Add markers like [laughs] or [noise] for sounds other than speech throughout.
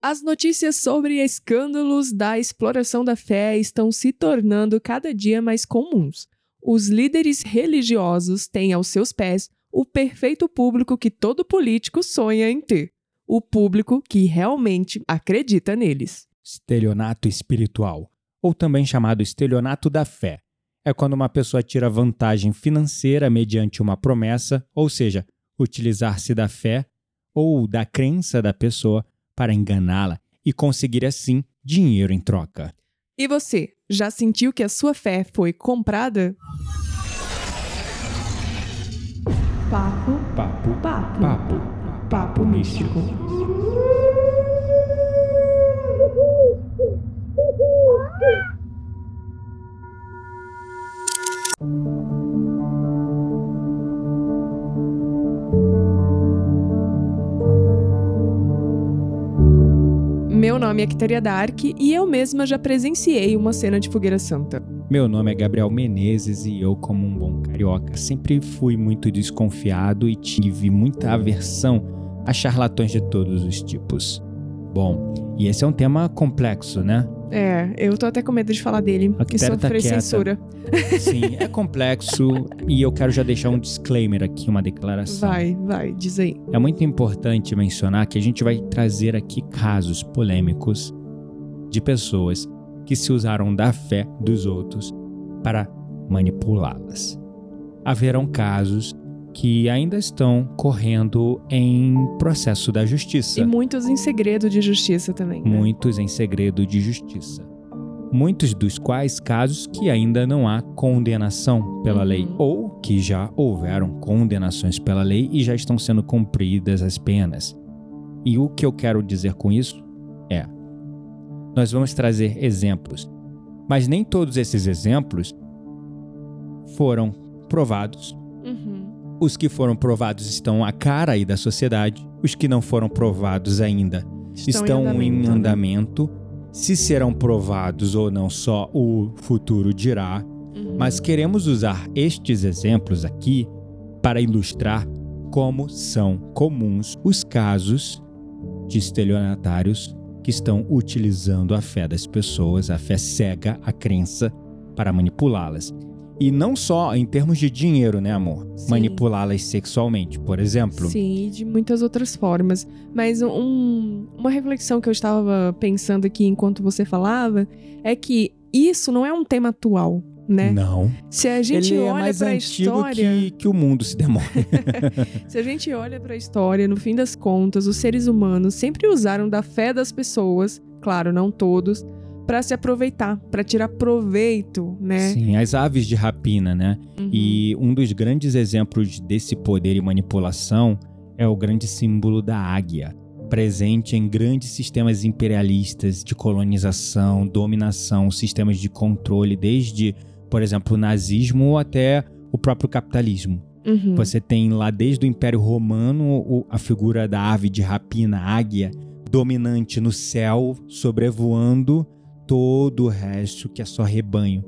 As notícias sobre escândalos da exploração da fé estão se tornando cada dia mais comuns. Os líderes religiosos têm aos seus pés o perfeito público que todo político sonha em ter. O público que realmente acredita neles. Estelionato espiritual, ou também chamado estelionato da fé, é quando uma pessoa tira vantagem financeira mediante uma promessa, ou seja, utilizar-se da fé ou da crença da pessoa para enganá-la e conseguir assim dinheiro em troca. E você, já sentiu que a sua fé foi comprada? Papo, Papo, papo, papo, papo místico. Meu nome é Quiteria Dark e eu mesma já presenciei uma cena de fogueira santa. Meu nome é Gabriel Menezes e eu, como um bom carioca, sempre fui muito desconfiado e tive muita aversão a charlatões de todos os tipos. Bom, e esse é um tema complexo, né? É, eu tô até com medo de falar dele A e tá sofrer quieta. censura. Sim, é complexo e eu quero já deixar um disclaimer aqui, uma declaração. Vai, vai, diz aí. É muito importante mencionar que a gente vai trazer aqui casos polêmicos de pessoas que se usaram da fé dos outros para manipulá-las. Haverão casos que ainda estão correndo em processo da justiça, E muitos em segredo de justiça também. né? muitos em segredo de justiça. Muitos dos quais casos que ainda não há condenação pela lei Uhum. ou que já houveram condenações pela lei e já estão sendo cumpridas as penas. E o que eu quero dizer com isso é: nós vamos trazer exemplos, mas nem todos esses exemplos foram provados. Os que foram provados estão à cara aí da sociedade, os que não foram provados ainda estão, em né? andamento. Se serão provados ou não, só o futuro dirá. Uhum. Mas queremos usar estes exemplos aqui para ilustrar como são comuns os casos de estelionatários que estão utilizando a fé das pessoas, a fé cega, a crença, para manipulá-las. E não só em termos de dinheiro, né, amor? Manipulá-las sexualmente, por exemplo. Sim, e de muitas outras formas. Mas um- uma reflexão que eu estava pensando aqui enquanto você falava é que isso não é um tema atual, né? Não. Se a gente Ele é olha mais para a antigo história, que, que o mundo se demora. [laughs] se a gente olha para a história, no fim das contas, os seres humanos sempre usaram da fé das pessoas, claro, não todos, para se aproveitar, para tirar proveito, né? Sim, as aves de rapina, né? Uhum. E um dos grandes exemplos desse poder e manipulação é o grande símbolo da águia, presente em grandes sistemas imperialistas de colonização, dominação, sistemas de controle, desde, por exemplo, o nazismo até o próprio capitalismo. Uhum. Você tem lá desde o Império Romano a figura da ave de rapina, águia, dominante no céu, sobrevoando todo o resto que é só rebanho,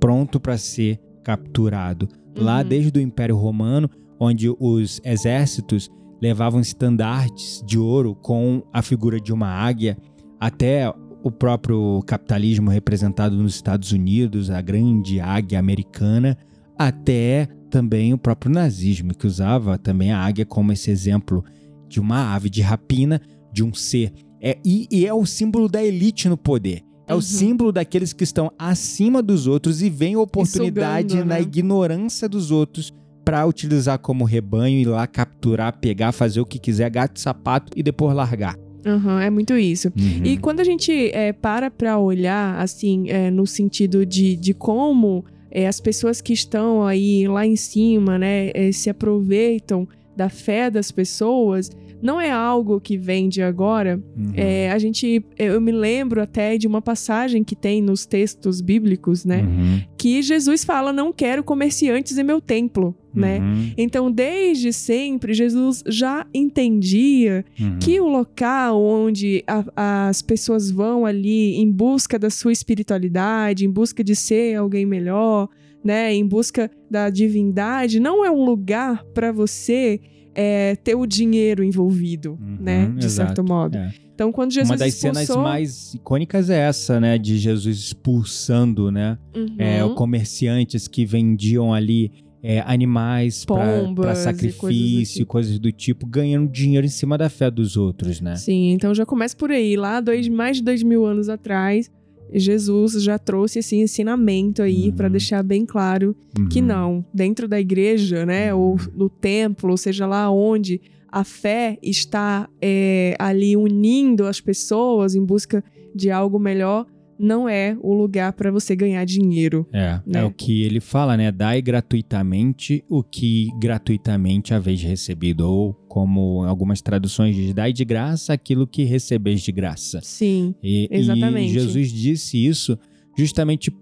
pronto para ser capturado. Lá Uhum. desde o Império Romano, onde os exércitos levavam estandartes de ouro com a figura de uma águia, até o próprio capitalismo representado nos Estados Unidos, a grande águia americana, até também o próprio nazismo, que usava também a águia como esse exemplo de uma ave de rapina, de um ser. É, e, e é o símbolo da elite no poder. É Uhum. o símbolo daqueles que estão acima dos outros e veem oportunidade sugando, na né? ignorância dos outros para utilizar como rebanho, ir lá capturar, pegar, fazer o que quiser, gato, sapato e depois largar. Uhum, é muito isso. Uhum. E quando a gente é, para para olhar, assim, é, no sentido de, de como é, as pessoas que estão aí lá em cima, né, é, se aproveitam da fé das pessoas, não é algo que vem de agora. Uhum. É, a gente, eu me lembro até de uma passagem que tem nos textos bíblicos, né, Uhum. que Jesus fala: "Não quero comerciantes em meu templo", né? Uhum. Então, desde sempre, Jesus já entendia Uhum. que o local onde a- as pessoas vão ali em busca da sua espiritualidade, em busca de ser alguém melhor, né, em busca da divindade, não é um lugar para você é, ter o dinheiro envolvido, Uhum, né, de exato. certo modo. É. Então, quando Jesus Uma das expulsou... cenas mais icônicas é essa, né? De Jesus expulsando, né? Uhum. É, comerciantes que vendiam ali é, animais para e sacrifício, coisas coisas, do tipo, ganhando dinheiro em cima da fé dos outros, né? Sim, então já começa por aí. Lá, dois, mais de dois mil anos atrás, Jesus já trouxe esse ensinamento aí Uhum. para deixar bem claro que Uhum. não, dentro da igreja, né, ou no templo, ou seja lá onde a fé está é, ali unindo as pessoas em busca de algo melhor, não é o lugar para você ganhar dinheiro. É, né? é o que ele fala, né? Dai gratuitamente o que gratuitamente haveis recebido. Ou, como algumas traduções diz, dai de graça aquilo que recebeis de graça. Sim, E, e Exatamente. Jesus disse isso justamente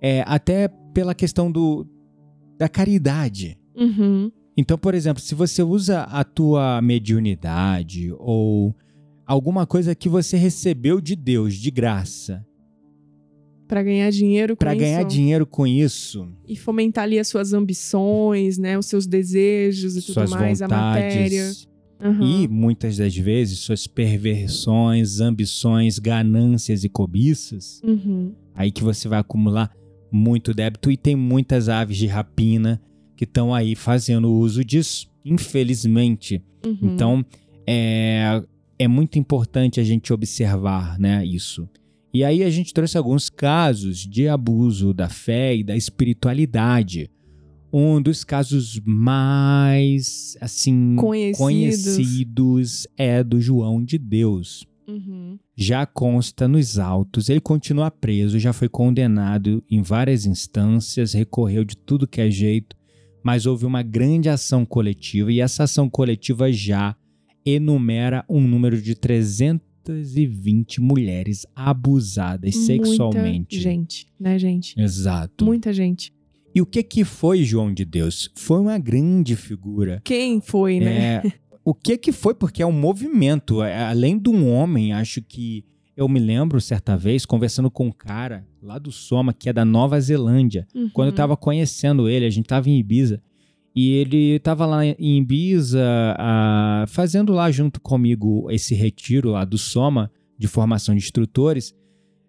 é, até pela questão do, da caridade. uhum, Então, por exemplo, se você usa a tua mediunidade ou alguma coisa que você recebeu de Deus de graça para ganhar dinheiro com para ganhar isso. dinheiro com isso, e fomentar ali as suas ambições, né, os seus desejos e tudo suas mais, a matéria. vontades Aham. e muitas das vezes suas perversões, ambições, ganâncias e cobiças, Uhum. aí que você vai acumular muito débito e tem muitas aves de rapina que estão aí fazendo uso disso, infelizmente. Uhum. Então, é, é muito importante a gente observar né, isso. E aí a gente trouxe alguns casos de abuso da fé e da espiritualidade. Um dos casos mais, assim, Conhecidos. conhecidos é do João de Deus. Uhum. Já consta nos autos, ele continua preso, já foi condenado em várias instâncias, recorreu de tudo que é jeito, mas houve uma grande ação coletiva e essa ação coletiva já enumera um número de 320 mulheres abusadas sexualmente. Muita gente, né, gente? Exato. Muita gente. E o que que foi João de Deus? Foi uma grande figura. Quem foi, né? É, o que que foi? Porque é um movimento. É, Além de um homem, acho que eu me lembro certa vez conversando com um cara lá do Soma, que é da Nova Zelândia. Uhum. Quando eu tava conhecendo ele, a gente tava em Ibiza. E ele tava lá em Ibiza, fazendo lá junto comigo esse retiro lá do Soma, de formação de instrutores.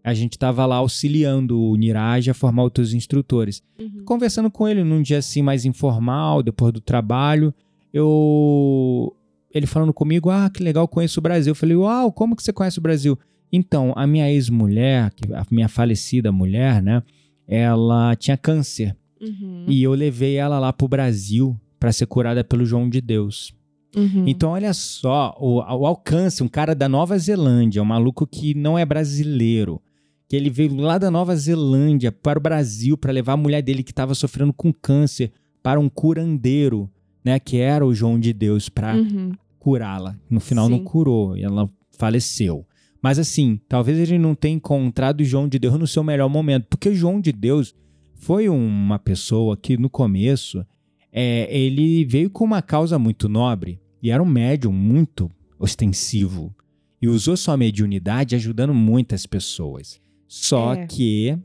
A gente tava lá auxiliando o Niraj a formar outros instrutores Uhum. conversando com ele num dia assim mais informal, depois do trabalho, eu ele falando comigo, ah, que legal, conheço o Brasil. Eu falei, uau, como que você conhece o Brasil? Então, a minha ex-mulher, a minha falecida mulher, né, ela tinha câncer Uhum. e eu levei ela lá pro Brasil para ser curada pelo João de Deus. Uhum. Então, olha só, o, o alcance, um cara da Nova Zelândia, um maluco que não é brasileiro, que ele veio lá da Nova Zelândia para o Brasil para levar a mulher dele que estava sofrendo com câncer para um curandeiro, né, que era o João de Deus, para Uhum. curá-la. No final não Sim. curou, e ela faleceu. Mas assim, talvez ele não tenha encontrado o João de Deus no seu melhor momento, porque o João de Deus foi uma pessoa que no começo é, ele veio com uma causa muito nobre e era um médium muito ostensivo e usou sua mediunidade ajudando muitas pessoas. Só É. que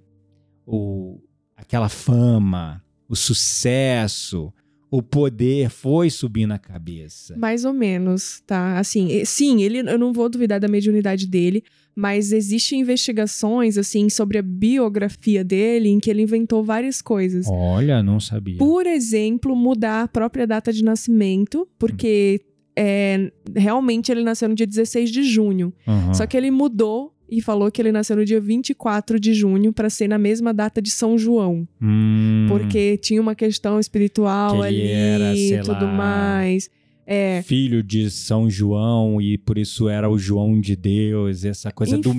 o, aquela fama, o sucesso, o poder foi subindo a cabeça. Mais ou menos, tá? Assim, sim, ele, eu não vou duvidar da mediunidade dele, mas existem investigações, assim, sobre a biografia dele, em que ele inventou várias coisas. Olha, não sabia. Por exemplo, mudar a própria data de nascimento, porque é, realmente ele nasceu no dia 16 de junho. Aham. Só que ele mudou e falou que ele nasceu no dia 24 de junho para ser na mesma data de São João. Hum, Porque tinha uma questão espiritual Que ali era, e tudo lá, mais. É. filho de São João e por isso era o João de Deus, essa coisa do Enfim,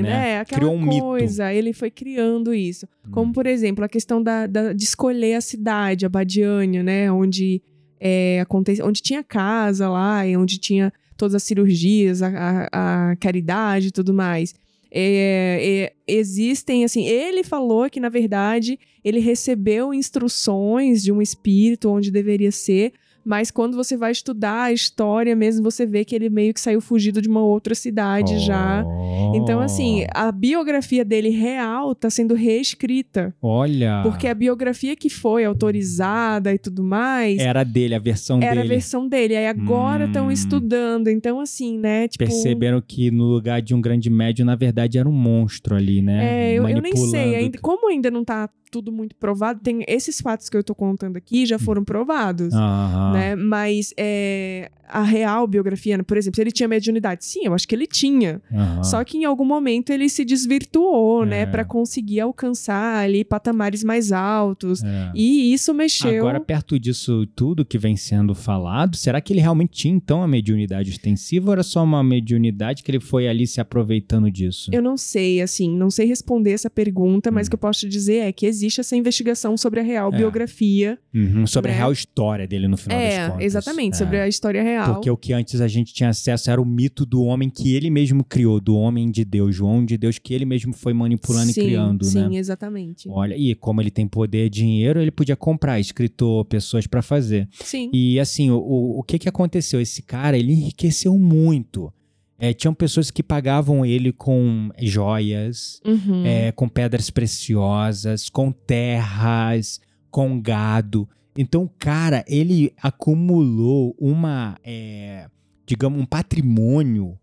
mito, né? Aquela Criou um coisa, ele foi criando isso. Como, Hum. por exemplo, a questão da, da- de escolher a cidade, a Badiânia, né? Onde, é, aconte... onde tinha casa lá, e onde tinha todas as cirurgias, a, a- a caridade e tudo mais. É, é, existem, assim, ele falou que, na verdade, ele recebeu instruções de um espírito onde deveria ser, mas quando você vai estudar a história mesmo, você vê que ele meio que saiu fugido de uma outra cidade já. Oh. Então, assim, a biografia dele real tá sendo reescrita. Olha. Porque a biografia que foi autorizada e tudo mais. Era dele, a versão era dele. a versão dele. Aí agora estão Hum. estudando. Então, assim, né? Tipo. Perceberam que no lugar de um grande médio, na verdade, era um monstro ali, né? É, eu, eu nem sei. Ainda, como ainda não tá tudo muito provado, tem esses fatos que eu tô contando aqui já foram provados. Aham. Né? Mas é, a real biografia, por exemplo, se ele tinha mediunidade, sim, eu acho que ele tinha. aham. Só que em algum momento ele se desvirtuou, É. né, Pra conseguir alcançar ali patamares mais altos. É. E isso mexeu. Agora, perto disso tudo que vem sendo falado, será que ele realmente tinha, então, a mediunidade extensiva ou era só uma mediunidade que ele foi ali se aproveitando disso? Eu não sei, assim, não sei responder essa pergunta, mas Hum. o que eu posso te dizer é que existe essa investigação sobre a real É. biografia. Uhum, sobre a né? real história dele no final das é, contas. exatamente, É. sobre a história real. Porque o que antes a gente tinha acesso era o mito do homem que ele mesmo criou, do homem de Deus, o homem de Deus que ele mesmo foi manipulando sim, e criando, sim, né? exatamente. Olha, e como ele tem poder, dinheiro, ele podia comprar escritor, pessoas pra fazer. Sim. E assim, o, o, o que que aconteceu? Esse cara, ele enriqueceu muito. É, tinham pessoas que pagavam ele com joias, Uhum. é, com pedras preciosas, com terras, com gado. Então, o cara, ele acumulou uma, é, digamos, um patrimônio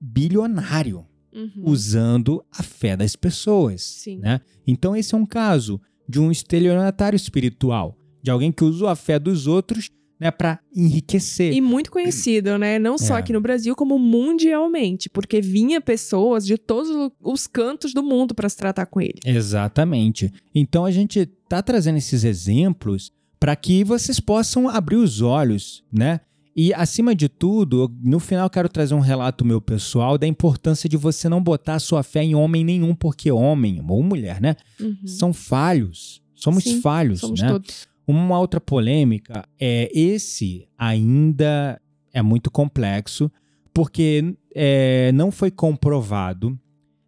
bilionário Uhum. usando a fé das pessoas. Sim. Né? Então, esse é um caso de um estelionatário espiritual, de alguém que usou a fé dos outros né, para enriquecer. E muito conhecido, né? Não só É. aqui no Brasil, como mundialmente, porque vinha pessoas de todos os cantos do mundo para se tratar com ele. Exatamente. Então, a gente tá trazendo esses exemplos para que vocês possam abrir os olhos, né? E, acima de tudo, no final eu quero trazer um relato meu pessoal da importância de você não botar sua fé em homem nenhum, porque homem ou mulher, né? Uhum. São falhos. Somos Sim, falhos, Somos né? todos. Uma outra polêmica é esse ainda é muito complexo porque é, não foi comprovado,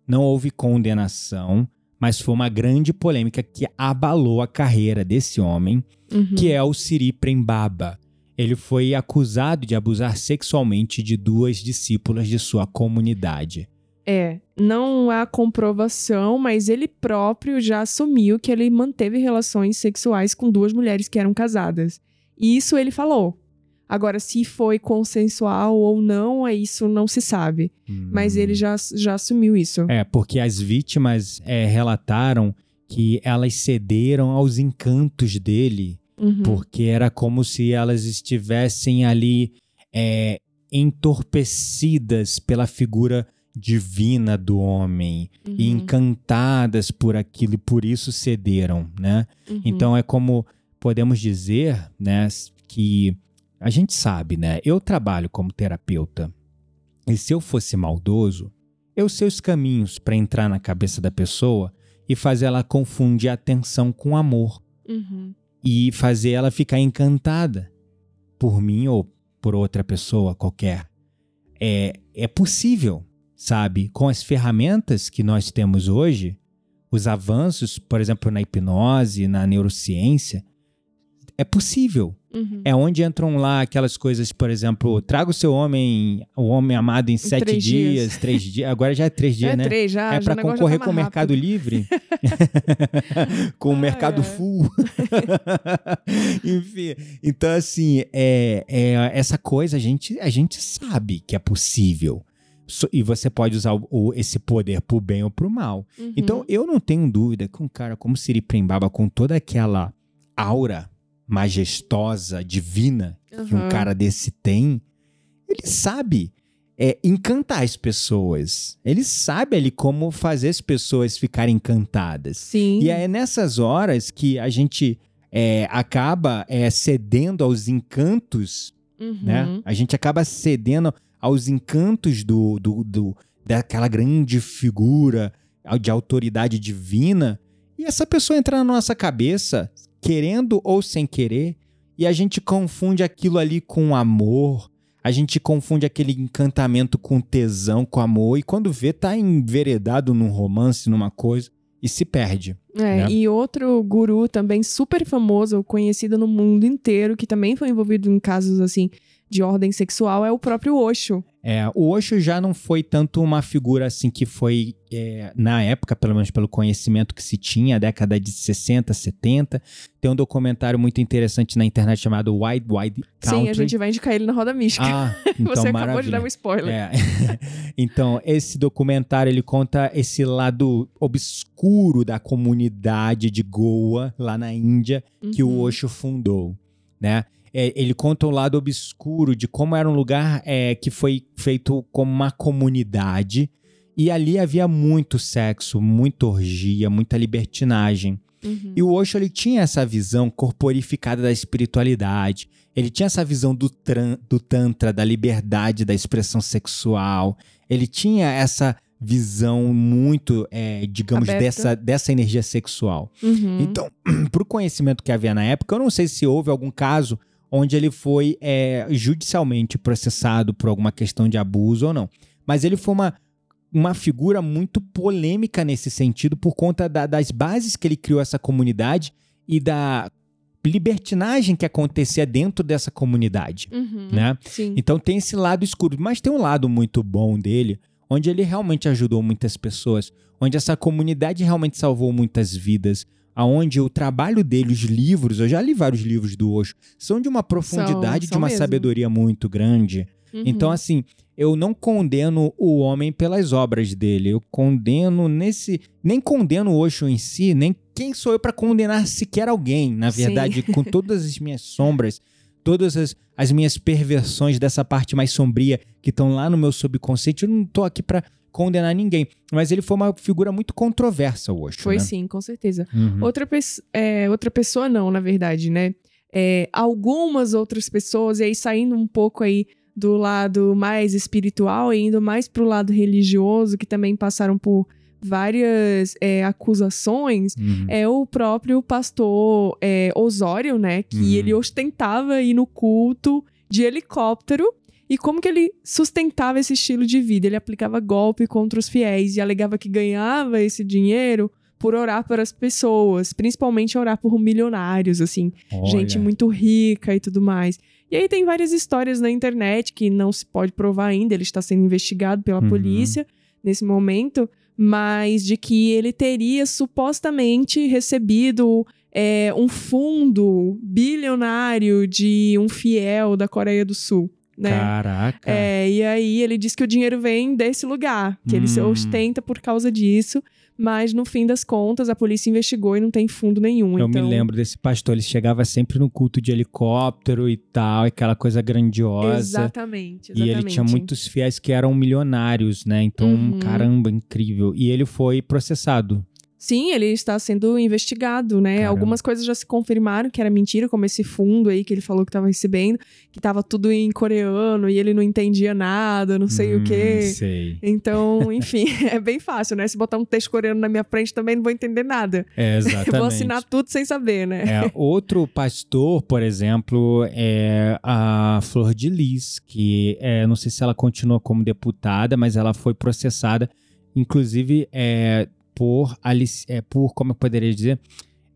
não houve condenação, mas foi uma grande polêmica que abalou a carreira desse homem, Uhum. que é o Siri Prembaba. Ele foi acusado de abusar sexualmente de duas discípulas de sua comunidade. É, não há comprovação, mas ele próprio já assumiu que ele manteve relações sexuais com duas mulheres que eram casadas. E isso ele falou. Agora, se foi consensual ou não, é isso não se sabe. Mas Hum. ele já, já assumiu isso. É, porque as vítimas é, relataram que elas cederam aos encantos dele, Uhum. porque era como se elas estivessem ali é, entorpecidas pela figura divina do homem Uhum. e encantadas por aquilo e por isso cederam, né? Uhum. Então é como podemos dizer, né, que a gente sabe, né? Eu trabalho como terapeuta. E se eu fosse maldoso, eu sei os caminhos para entrar na cabeça da pessoa e fazer ela confundir atenção com amor Uhum. e fazer ela ficar encantada por mim ou por outra pessoa qualquer. É, é possível, sabe? Com as ferramentas que nós temos hoje, os avanços, por exemplo, na hipnose, na neurociência, é possível. Uhum. É onde entram lá aquelas coisas, por exemplo, traga o seu homem, o homem amado em sete três dias, dias. três dias. Agora já é três dias, é né? três já. é para concorrer tá com o Mercado. Livre, [laughs] [laughs] com o Ai, Mercado ai. Full. [laughs] Enfim, então assim, é, é essa coisa a gente, a gente sabe que é possível. So- E você pode usar o- o- esse poder pro bem ou pro mal. Uhum. Então, eu não tenho dúvida que um cara como Siri Prembaba, com toda aquela aura majestosa, divina, que um Uhum. cara desse tem, ele sabe é, encantar as pessoas. Ele sabe ali como fazer as pessoas ficarem encantadas. Sim. E é nessas horas que a gente é, acaba é, cedendo aos encantos, Uhum. né? A gente acaba cedendo aos encantos do, do, do- daquela grande figura de autoridade divina. E essa pessoa entra na nossa cabeça, querendo ou sem querer, e a gente confunde aquilo ali com amor, a gente confunde aquele encantamento com tesão, com amor, e quando vê, tá enveredado num romance, numa coisa, e se perde. É, né? e outro guru também super famoso, conhecido no mundo inteiro, que também foi envolvido em casos assim de ordem sexual, é o próprio Osho. É, o Osho já não foi tanto uma figura assim que foi, é, na época, pelo menos pelo conhecimento que se tinha, década de 60, 70. Tem um documentário muito interessante na internet chamado Wide Wide Country. Sim, a gente vai indicar ele na Roda Mística. Ah, [laughs] então Você maravilha. acabou de dar um spoiler. É. [laughs] então, esse documentário ele conta esse lado obscuro da comunidade de Goa, lá na Índia, que o Uhum. Osho fundou, né? É, ele conta o lado obscuro de como era um lugar é, que foi feito como uma comunidade e ali havia muito sexo, muita orgia, muita libertinagem. Uhum. E o Osho ele tinha essa visão corporificada da espiritualidade. Ele tinha essa visão do, do tantra, da liberdade da expressão sexual. Ele tinha essa visão muito, é, digamos, Aberta. dessa, dessa energia sexual. Uhum. Então, [clears throat] pro conhecimento que havia na época, eu não sei se houve algum caso onde ele foi é, judicialmente processado por alguma questão de abuso ou não. Mas ele foi uma, uma figura muito polêmica nesse sentido por conta da- das bases que ele criou essa comunidade e da libertinagem que acontecia dentro dessa comunidade, Uhum. né? Sim. Então tem esse lado escuro, mas tem um lado muito bom dele, onde ele realmente ajudou muitas pessoas, onde essa comunidade realmente salvou muitas vidas, aonde o trabalho dele, os livros, eu já li vários livros do Osho, são de uma profundidade, são de uma mesmo. sabedoria muito grande. Uhum. Então assim, eu não condeno o homem pelas obras dele, eu condeno nesse, nem condeno o Osho em si, nem quem sou eu para condenar sequer alguém, na Sim. verdade, com [laughs] todas as minhas sombras, todas as, as minhas perversões dessa parte mais sombria que estão lá no meu subconsciente, eu não tô aqui para condenar ninguém, mas ele foi uma figura muito controversa, o Osho, Foi né? sim, com certeza. Uhum. Outra, pes- é, outra pessoa não, na verdade, né? É, algumas outras pessoas, e aí saindo um pouco aí do lado mais espiritual e indo mais pro lado religioso, que também passaram por várias é, acusações, Uhum. é o próprio pastor é, Osório, né? Que Uhum. ele ostentava ir no culto de helicóptero. E como que ele sustentava esse estilo de vida? Ele aplicava golpe contra os fiéis e alegava que ganhava esse dinheiro por orar para as pessoas, principalmente orar por milionários, assim, gente Olha. muito rica e tudo mais. E aí tem várias histórias na internet que não se pode provar ainda, ele está sendo investigado pela Uhum. polícia nesse momento, mas de que ele teria supostamente recebido é, um fundo bilionário de um fiel da Coreia do Sul. Né? Caraca. É, e aí ele diz que o dinheiro vem desse lugar, que ele se Hum. ostenta por causa disso, mas no fim das contas a polícia investigou e não tem fundo nenhum. Eu então... me lembro desse pastor, ele chegava sempre no culto de helicóptero e tal, aquela coisa grandiosa. Exatamente, E exatamente. ele tinha muitos fiéis que eram milionários, né? Então, Uhum. caramba, incrível. E ele foi processado. Sim, ele está sendo investigado, né? Caramba. Algumas coisas já se confirmaram que era mentira, como esse fundo aí que ele falou que estava recebendo, que estava tudo em coreano e ele não entendia nada, não sei o Hum, quê. Sei. Então, [laughs] enfim, é bem fácil, né? Se botar um texto coreano na minha frente também não vou entender nada. É, Eu exatamente. [laughs] vou assinar tudo sem saber, né? É, outro pastor, por exemplo, é a Flor de Lis, que é, não sei se ela continua como deputada, mas ela foi processada, inclusive é, por, é, por, como eu poderia dizer,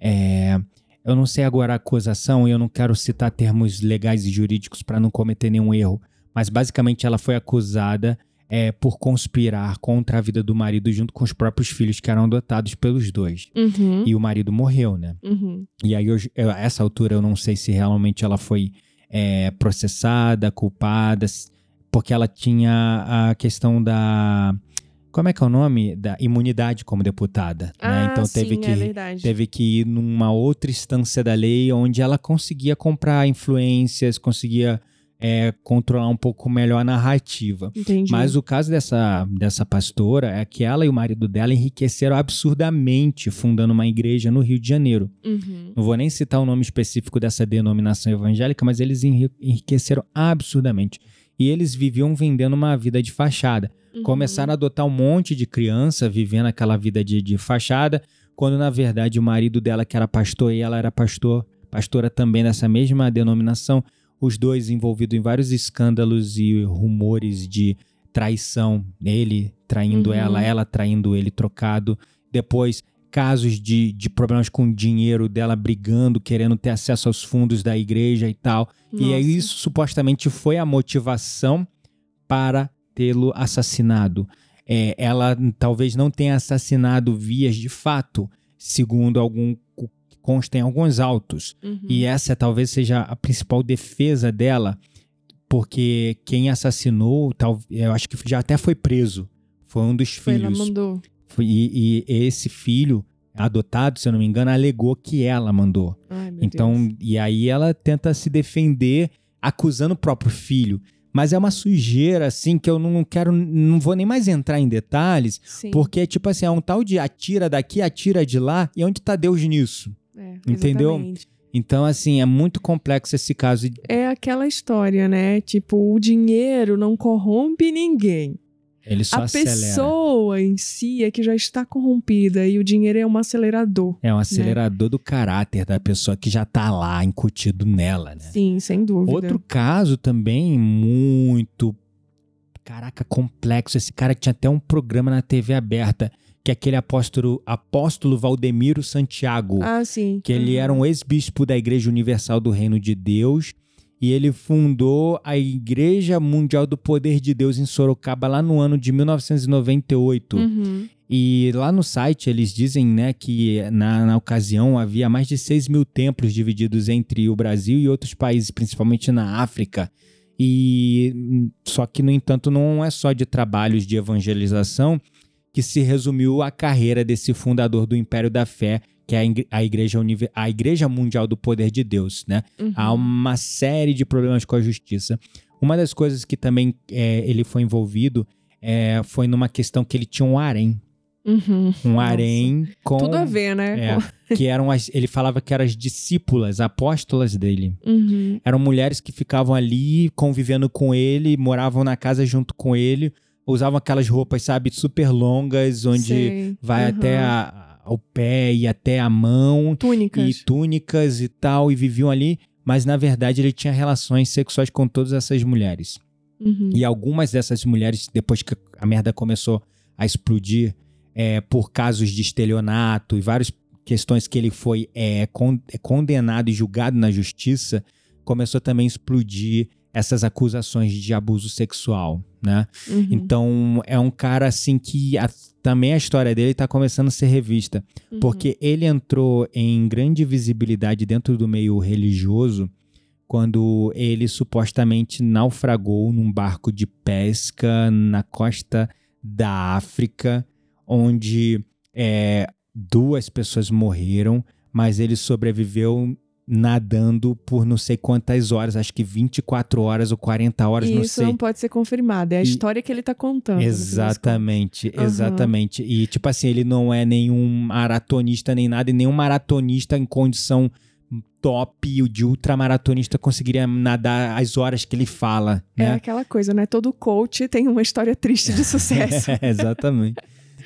é, eu não sei agora a acusação e eu não quero citar termos legais e jurídicos para não cometer nenhum erro, mas basicamente ela foi acusada é, por conspirar contra a vida do marido junto com os próprios filhos que eram adotados pelos dois. Uhum, E o marido morreu, né? uhum. E aí, hoje, eu- a essa altura, eu não sei se realmente ela foi é, processada, culpada, porque ela tinha a questão da. Como é que é o nome? Da imunidade como deputada. né? Ah, Então teve sim, que. é verdade. Teve que ir numa outra instância da lei onde ela conseguia comprar influências, conseguia é, controlar um pouco melhor a narrativa. Entendi. Mas o caso dessa, dessa pastora é que ela e o marido dela enriqueceram absurdamente fundando uma igreja no Rio de Janeiro. Uhum. Não vou nem citar o nome específico dessa denominação evangélica, mas eles enri- enriqueceram absurdamente. E eles viviam vendendo uma vida de fachada. Uhum. Começaram a adotar um monte de criança vivendo aquela vida de, de fachada, quando na verdade o marido dela, que era pastor, e ela era pastor, pastora também dessa mesma denominação, os dois envolvidos em vários escândalos e rumores de traição, ele traindo Uhum. ela, ela traindo ele, trocado. Depois, casos de, de problemas com dinheiro dela brigando, querendo ter acesso aos fundos da igreja e tal. E aí Nossa. isso supostamente foi a motivação para tê-lo assassinado. É, ela talvez não tenha assassinado vias de fato, segundo algum consta em alguns autos. Uhum. E essa talvez seja a principal defesa dela, porque quem assassinou, tal, eu acho que já até foi preso. Foi um dos Foi, ela filhos. mandou. E, e esse filho adotado, se eu não me engano, alegou que ela mandou. Ai, Então, Deus. e aí ela tenta se defender acusando o próprio filho. Mas é uma sujeira, assim, que eu não quero, não vou nem mais entrar em detalhes, Sim. porque, tipo assim, é um tal de atira daqui, atira de lá, e onde tá Deus nisso? É, Entendeu? exatamente. Então, assim, é muito complexo esse caso. É aquela história, né? Tipo, o dinheiro não corrompe ninguém. Ele só a acelera. pessoa em si é que já está corrompida e o dinheiro é um acelerador. É um acelerador do caráter da pessoa que já tá lá, incutido nela, né? Sim, sem dúvida. Outro caso também muito. Caraca, complexo. Esse cara tinha até um programa na TV aberta, que é aquele apóstolo, apóstolo Valdemiro Santiago, Ah, sim. que ele Uhum. era um ex-bispo da Igreja Universal do Reino de Deus. E ele fundou a Igreja Mundial do Poder de Deus em Sorocaba lá no ano de 1998. Uhum. E lá no site eles dizem né, que na, na ocasião havia mais de 6 mil templos divididos entre o Brasil e outros países, principalmente na África. E só que, no entanto, não é só de trabalhos de evangelização que se resumiu a carreira desse fundador do Império da Fé, que é a Igre- a Igreja, a Igreja Mundial do Poder de Deus, né? Uhum. Há uma série de problemas com a justiça. Uma das coisas que também é, ele foi envolvido é, foi numa questão que ele tinha um harém. Uhum. Um Nossa. harém com. Tudo a ver, né? É, que eram as, ele falava que eram as discípulas, apóstolas dele. Uhum. Eram mulheres que ficavam ali convivendo com ele, moravam na casa junto com ele, usavam aquelas roupas, sabe, super longas, onde Sei. vai Uhum. até a- o pé e até a mão Túnicas. e túnicas e tal, e viviam ali, mas na verdade ele tinha relações sexuais com todas essas mulheres. Uhum. E algumas dessas mulheres, depois que a merda começou a explodir, é, por casos de estelionato e várias questões que ele foi é, con- é, condenado e julgado na justiça, começou também a explodir essas acusações de abuso sexual, né? Uhum. Então é um cara assim que a- também a história dele está começando a ser revista. Uhum. Porque ele entrou em grande visibilidade dentro do meio religioso quando ele supostamente naufragou num barco de pesca na costa da África, onde é, duas pessoas morreram, mas ele sobreviveu nadando por não sei quantas horas, acho que 24 horas ou 40 horas, não Isso sei. não pode ser confirmado. É a E- história que ele tá contando. Exatamente, exatamente. E tipo assim, ele não é nenhum maratonista nem nada, e nenhum maratonista em condição top de ultramaratonista conseguiria nadar as horas que ele fala, É né? aquela coisa, né? Todo coach tem uma história triste de [laughs] sucesso. exatamente.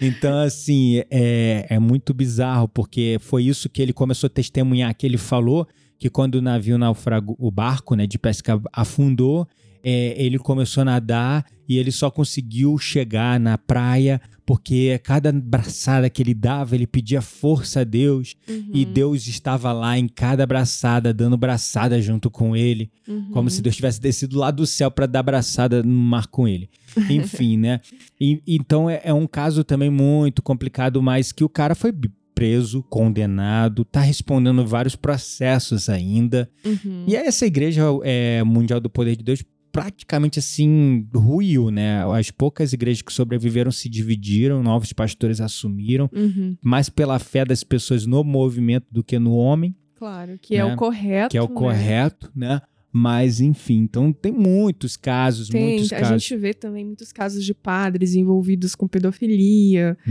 Então, assim, é, é muito bizarro, porque foi isso que ele começou a testemunhar, que ele falou que quando o navio naufragou, o barco né, de pesca afundou, é, ele começou a nadar e ele só conseguiu chegar na praia porque cada braçada que ele dava, ele pedia força a Deus e Uhum, Deus estava lá em cada braçada, dando braçada junto com ele uhum. como se Deus tivesse descido lá do céu para dar abraçada no mar com ele. [laughs] Enfim, né? E- então é, é um caso também muito complicado, mas que o cara foi preso, condenado, tá respondendo vários processos ainda. Uhum. E essa igreja é, mundial do poder de Deus praticamente assim ruiu, né? As poucas igrejas que sobreviveram se dividiram, novos pastores assumiram, Uhum. mais pela fé das pessoas no movimento do que no homem Claro, que é Né? o correto. que é o né? correto, né? Mas, enfim, então tem muitos casos, Tem, muitos a casos. gente vê também muitos casos de padres envolvidos com pedofilia e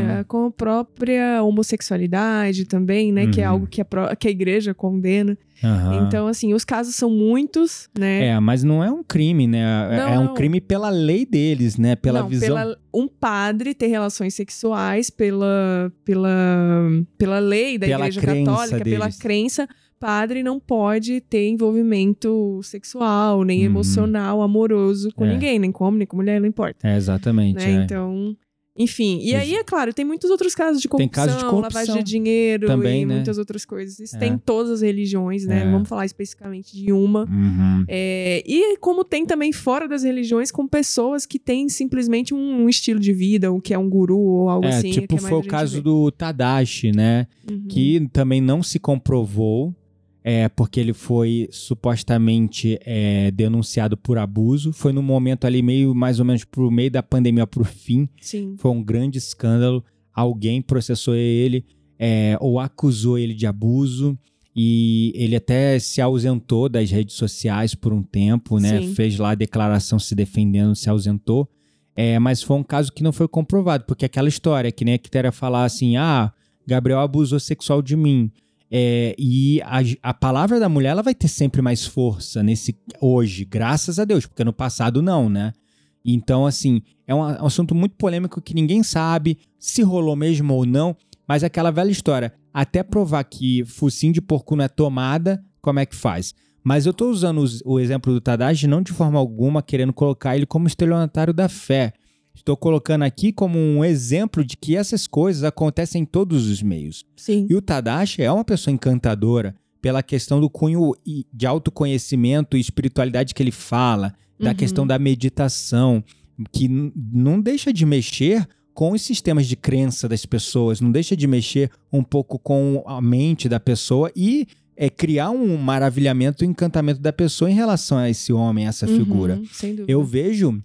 Uhum. eh, com a própria homossexualidade também, né? Que é Uhum. algo que a, que a igreja condena. Aham. Então, assim, os casos são muitos, né? É, mas não é um crime, né? É- Não, é um não. crime pela lei deles, né? Pela Não, visão. pela- um padre ter relações sexuais pela, pela, pela lei da Pela Igreja Católica, pela deles. crença, padre não pode ter envolvimento sexual, nem Uhum. emocional, amoroso com É. ninguém, nem com homem, nem com mulher, não importa. É, exatamente. né? é. Então, Enfim, e aí, é claro, tem muitos outros casos de corrupção, Tem casos de corrupção lavagem de dinheiro também, e né? muitas outras coisas. Isso É. tem em todas as religiões, né? É. Vamos falar especificamente de uma. Uhum. É, e como tem também fora das religiões, com pessoas que têm simplesmente um, um estilo de vida, o que é um guru ou algo assim. tipo, foi o caso vê. do Tadashi, né? Uhum. que também não se comprovou, é, porque ele foi supostamente é, denunciado por abuso. Foi no momento ali, meio mais ou menos pro meio da pandemia, pro fim. Sim. Foi um grande escândalo. Alguém processou ele é, ou acusou ele de abuso. E ele até se ausentou das redes sociais por um tempo, né? Sim. Fez lá a declaração se defendendo, se ausentou. É, mas foi um caso que não foi comprovado, porque aquela história que nem a Quitéria falar assim: ah, Gabriel abusou sexual de mim. É, e a, a palavra da mulher ela vai ter sempre mais força nesse hoje, graças a Deus, porque no passado não, né? Então, assim, é um, assunto muito polêmico que ninguém sabe se rolou mesmo ou não, mas aquela velha história. Até provar que focinho de porco não é tomada, como é que faz? Mas eu tô usando os- o exemplo do Tadashi não de forma alguma querendo colocar ele como estelionatário da fé. Estou colocando aqui como um exemplo de que essas coisas acontecem em todos os meios. Sim. E o Tadashi é uma pessoa encantadora pela questão do cunho de autoconhecimento e espiritualidade que ele fala, da Uhum. questão da meditação, que não deixa de mexer com os sistemas de crença das pessoas, não deixa de mexer um pouco com a mente da pessoa e é, criar um maravilhamento e encantamento da pessoa em relação a esse homem, a essa figura. Uhum, sem dúvida. Eu vejo,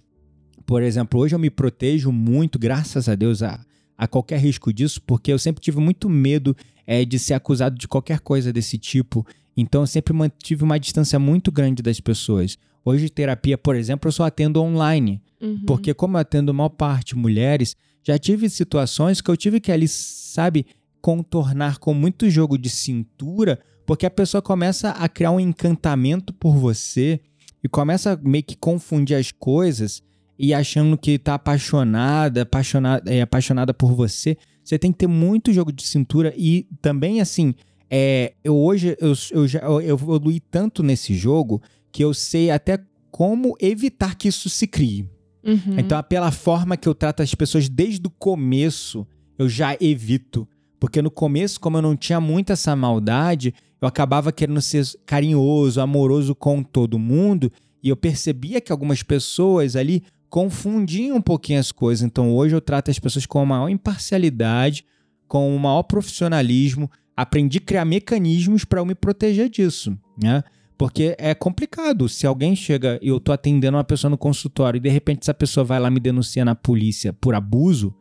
por exemplo, hoje eu me protejo muito, graças a Deus, a, a qualquer risco disso, porque eu sempre tive muito medo é, de ser acusado de qualquer coisa desse tipo. Então eu sempre mantive uma distância muito grande das pessoas. Hoje, terapia, por exemplo, eu só atendo online. Uhum. Porque, como eu atendo maior parte mulheres, já tive situações que eu tive que ali, sabe, contornar com muito jogo de cintura, porque a pessoa começa a criar um encantamento por você e começa a meio que confundir as coisas e achando que tá apaixonada, apaixonada, é, apaixonada por você. Você tem que ter muito jogo de cintura e também, assim, é, eu hoje eu, eu já eu evolui tanto nesse jogo que eu sei até como evitar que isso se crie. Uhum. Então, pela forma que eu trato as pessoas desde o começo, eu já evito. Porque no começo, como eu não tinha muita essa maldade, eu acabava querendo ser carinhoso, amoroso com todo mundo, e eu percebia que algumas pessoas ali confundiam um pouquinho as coisas. Então, hoje eu trato as pessoas com a maior imparcialidade, com o maior profissionalismo, aprendi a criar mecanismos para eu me proteger disso, né? Porque é complicado. Se alguém chega e eu tô atendendo uma pessoa no consultório e de repente essa pessoa vai lá me denunciar na polícia por abuso,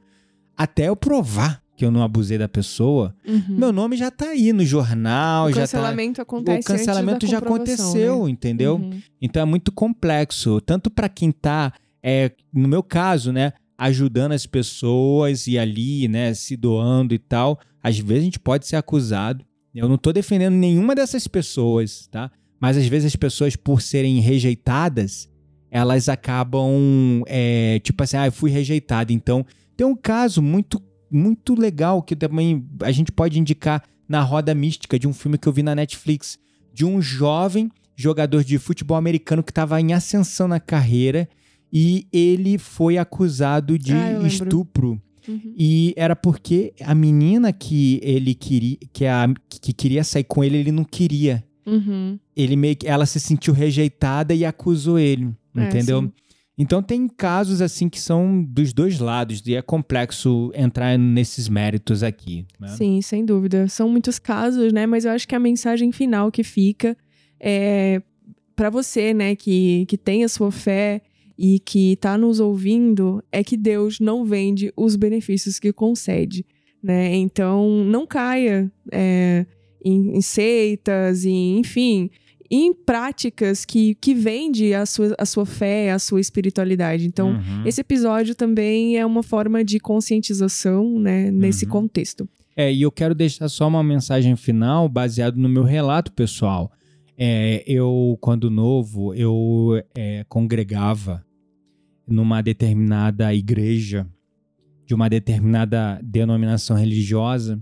até eu provar que eu não abusei da pessoa, Uhum. meu nome já tá aí no jornal, o já tá. cancelamento acontece O cancelamento já comprovação, aconteceu, né? entendeu? Uhum. Então é muito complexo, tanto para quem tá, é, no meu caso, né, ajudando as pessoas e ali, né, se doando e tal. Às vezes a gente pode ser acusado. Eu não tô defendendo nenhuma dessas pessoas, tá? Mas às vezes as pessoas, por serem rejeitadas, elas acabam, é, tipo assim, ah, eu fui rejeitado. Então, tem um caso muito, muito legal que também a gente pode indicar na roda mística de um filme que eu vi na Netflix, de um jovem jogador de futebol americano que estava em ascensão na carreira e ele foi acusado de Ah, estupro. Uhum. E era porque a menina que ele queria, que, a, que queria sair com ele, ele não queria. Uhum. Ele meio que, ela se sentiu rejeitada e acusou ele, É, entendeu? sim. Então tem casos assim que são dos dois lados e é complexo entrar nesses méritos aqui. né? Sim, sem dúvida. São muitos casos, né? Mas eu acho que a mensagem final que fica é para você, né, que, que tem a sua fé e que tá nos ouvindo, é que Deus não vende os benefícios que concede, né? Então, não caia é, em, em seitas e, enfim, em práticas que, que vende a sua, a sua fé, a sua espiritualidade. Então, Uhum. esse episódio também é uma forma de conscientização, né, nesse Uhum. contexto. É, e eu quero deixar só uma mensagem final baseado no meu relato pessoal. É, eu, quando novo, eu é, congregava numa determinada igreja de uma determinada denominação religiosa,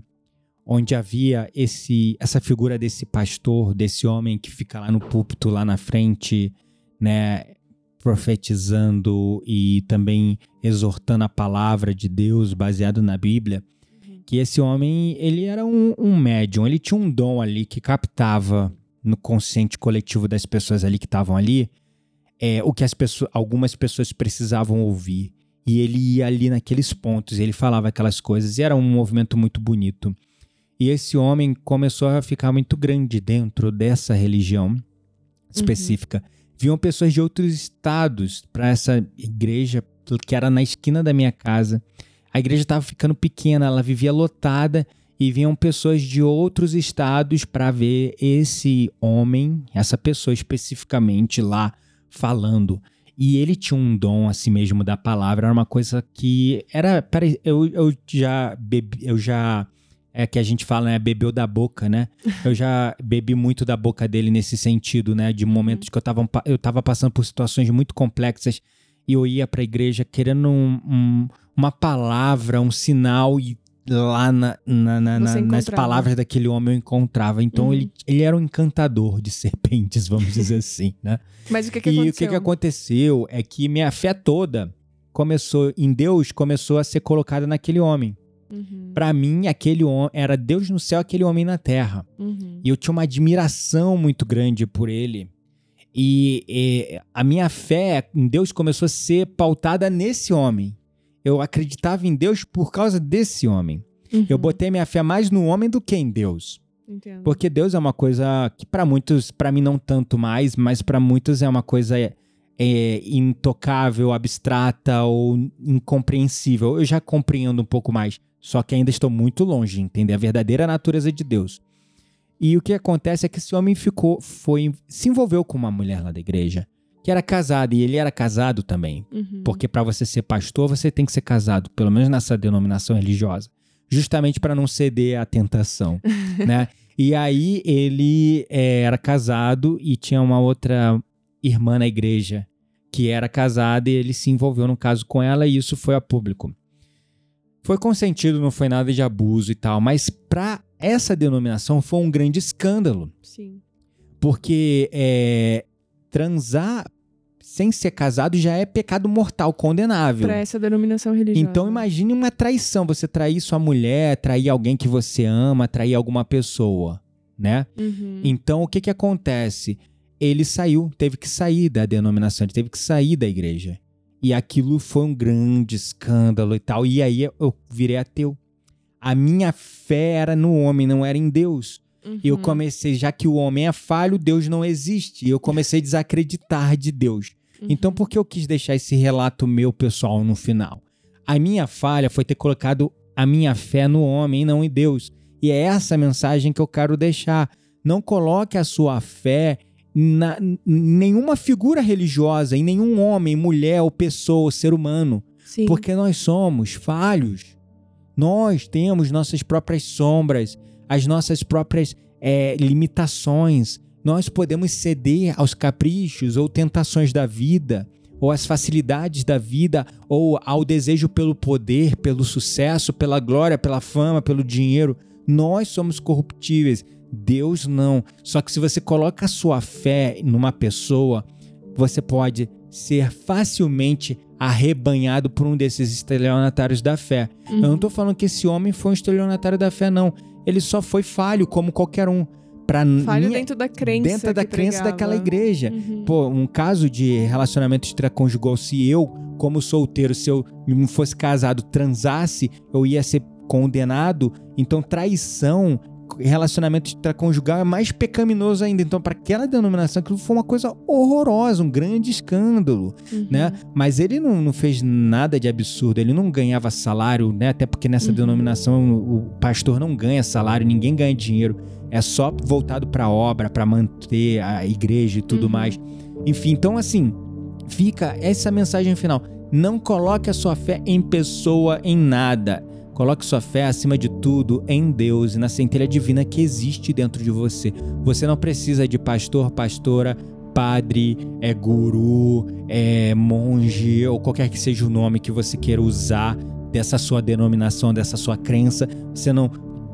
onde havia esse, essa figura desse pastor, desse homem que fica lá no púlpito, lá na frente, né, profetizando e também exortando a palavra de Deus baseado na Bíblia, que esse homem ele era um, um médium, ele tinha um dom ali que captava no consciente coletivo das pessoas ali que estavam ali é, o que as pessoas, algumas pessoas precisavam ouvir. E ele ia ali naqueles pontos, ele falava aquelas coisas, e era um movimento muito bonito. E esse homem começou a ficar muito grande dentro dessa religião uhum. específica. Uhum. Vinham pessoas de outros estados para essa igreja que era na esquina da minha casa. A igreja estava ficando pequena, ela vivia lotada e vinham pessoas de outros estados para ver esse homem, essa pessoa especificamente lá falando. E ele tinha um dom assim mesmo da palavra, era uma coisa que era eu, eu já bebi, eu já é que a gente fala, né, bebeu da boca, né? [laughs] Eu já bebi muito da boca dele nesse sentido, né, de momentos uhum. que eu tava, eu tava passando por situações muito complexas e eu ia para a igreja querendo um, um, uma palavra, um sinal e lá na, na, na, nas palavras daquele homem eu encontrava. Então uhum. ele, ele era um encantador de [laughs] serpentes, vamos dizer assim, né? Mas o que, que e aconteceu? E o que, que aconteceu é que minha fé toda começou em Deus começou a ser colocada naquele homem. Uhum. Para mim, aquele homem era Deus no céu, aquele homem na terra. Uhum. E eu tinha uma admiração muito grande por ele. E, e a minha fé em Deus começou a ser pautada nesse homem. Eu acreditava em Deus por causa desse homem. Uhum. Eu botei minha fé mais no homem do que em Deus. Entendo. Porque Deus é uma coisa que para muitos, para mim não tanto mais, mas para muitos é uma coisa é, é, intocável, abstrata ou incompreensível. Eu já compreendo um pouco mais, só que ainda estou muito longe de entender a verdadeira natureza de Deus. E o que acontece é que esse homem ficou, foi, se envolveu com uma mulher lá da igreja que era casada e ele era casado também, uhum. porque para você ser pastor você tem que ser casado, pelo menos nessa denominação religiosa, justamente para não ceder à tentação, [laughs] né? E aí ele é, era casado e tinha uma outra irmã na igreja que era casada e ele se envolveu no caso com ela e isso foi a público. Foi consentido, não foi nada de abuso e tal, mas para essa denominação foi um grande escândalo. Sim. Porque é, transar sem ser casado já é pecado mortal, condenável. Para essa denominação religiosa. Então imagine uma traição, você trair sua mulher, trair alguém que você ama, trair alguma pessoa, né? Uhum. Então o que que acontece? Ele saiu, teve que sair da denominação, ele teve que sair da igreja. E aquilo foi um grande escândalo e tal. E aí eu virei ateu. A minha fé era no homem, não era em Deus. Uhum. E eu comecei, já que o homem é falho, Deus não existe. E eu comecei a desacreditar de Deus. Uhum. Então, por que eu quis deixar esse relato meu pessoal no final? A minha falha foi ter colocado a minha fé no homem e não em Deus. E é essa mensagem que eu quero deixar. Não coloque a sua fé na, em nenhuma figura religiosa, em nenhum homem, mulher ou pessoa, ser humano. Sim. Porque nós somos falhos. Nós temos nossas próprias sombras, as nossas próprias é, limitações. Nós podemos ceder aos caprichos ou tentações da vida, ou às facilidades da vida, ou ao desejo pelo poder, pelo sucesso, pela glória, pela fama, pelo dinheiro. Nós somos corruptíveis. Deus não. Só que se você coloca a sua fé numa pessoa, você pode ser facilmente arrebanhado por um desses estelionatários da fé. Uhum. Eu não estou falando que esse homem foi um estelionatário da fé, não ele só foi falho, como qualquer um. Pra falho minha, dentro da crença. Dentro da crença pregava. daquela igreja. Uhum. Pô, um caso de relacionamento extraconjugal, se eu, como solteiro, se eu me fosse casado, transasse, eu ia ser condenado. Então, traição relacionamento extraconjugal é mais pecaminoso ainda. Então, para aquela denominação, aquilo foi uma coisa horrorosa, um grande escândalo, uhum. né? Mas ele não, não, fez nada de absurdo, ele não ganhava salário, né? Até porque nessa uhum. denominação o pastor não ganha salário, ninguém ganha dinheiro. É só voltado para a obra, para manter a igreja e tudo uhum. mais. Enfim, então assim, fica essa mensagem final. Não coloque a sua fé em pessoa, em nada. Coloque sua fé acima de tudo em Deus e na centelha divina que existe dentro de você. Você não precisa de pastor, pastora, padre, é guru, é monge ou qualquer que seja o nome que você queira usar dessa sua denominação, dessa sua crença. Você não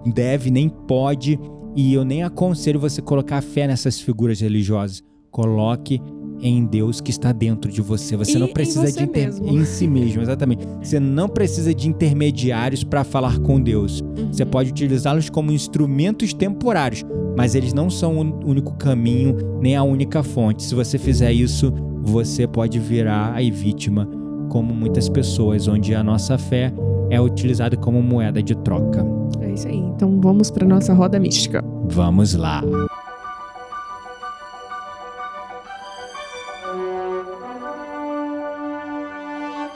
deve nem pode e eu nem aconselho você colocar fé nessas figuras religiosas. Coloque em Deus que está dentro de você. Você E não precisa você de inter... em si mesmo, exatamente. Você não precisa de intermediários para falar com Deus. Você pode utilizá-los como instrumentos temporários, mas eles não são o único caminho nem a única fonte. Se você fizer isso, você pode virar aí vítima, como muitas pessoas, onde a nossa fé é utilizada como moeda de troca. É isso aí. Então vamos para nossa roda mística. Vamos lá.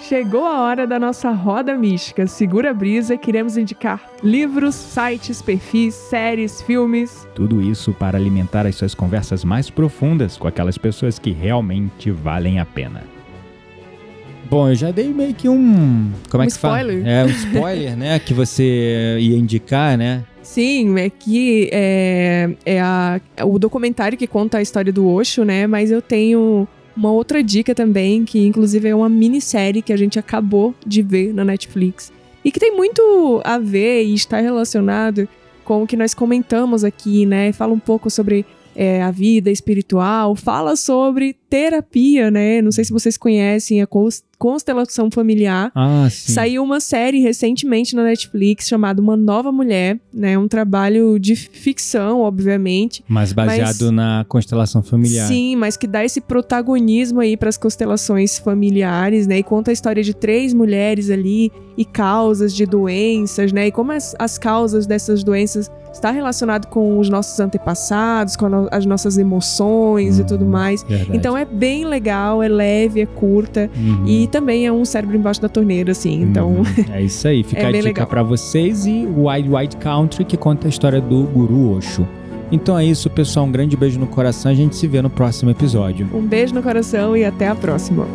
Chegou a hora da nossa roda mística. Segura a brisa, queremos indicar livros, sites, perfis, séries, filmes. Tudo isso para alimentar as suas conversas mais profundas com aquelas pessoas que realmente valem a pena. Bom, eu já dei meio que um. Como é Um que fala? spoiler. É, um spoiler, né? Que você ia indicar, né? Sim, é que é, é a- o documentário que conta a história do Osho, né? Mas eu tenho uma outra dica também, que inclusive é uma minissérie que a gente acabou de ver na Netflix. E que tem muito a ver e está relacionado com o que nós comentamos aqui, né? Fala um pouco sobre é, a vida espiritual, fala sobre terapia, né? Não sei se vocês conhecem a constelação familiar. Ah, sim. Saiu uma série recentemente na Netflix chamada Uma Nova Mulher, né? Um trabalho de ficção, obviamente. Mas baseado Mas- na constelação familiar. Sim, mas que dá esse protagonismo aí para as constelações familiares, né? E conta a história de três mulheres ali e causas de doenças, né? E como as, as causas dessas doenças está relacionado com os nossos antepassados, com no- as nossas emoções e tudo mais. Verdade. Então é bem legal, é leve, é curta Uhum. e também é um cérebro embaixo da torneira, assim. Então Uhum. É isso aí. [laughs] Fica É a dica pra vocês e o Wild Wild Country, que conta a história do Guru Osho. Então é isso, pessoal. Um grande beijo no coração. A gente se vê no próximo episódio. Um beijo no coração e até a próxima.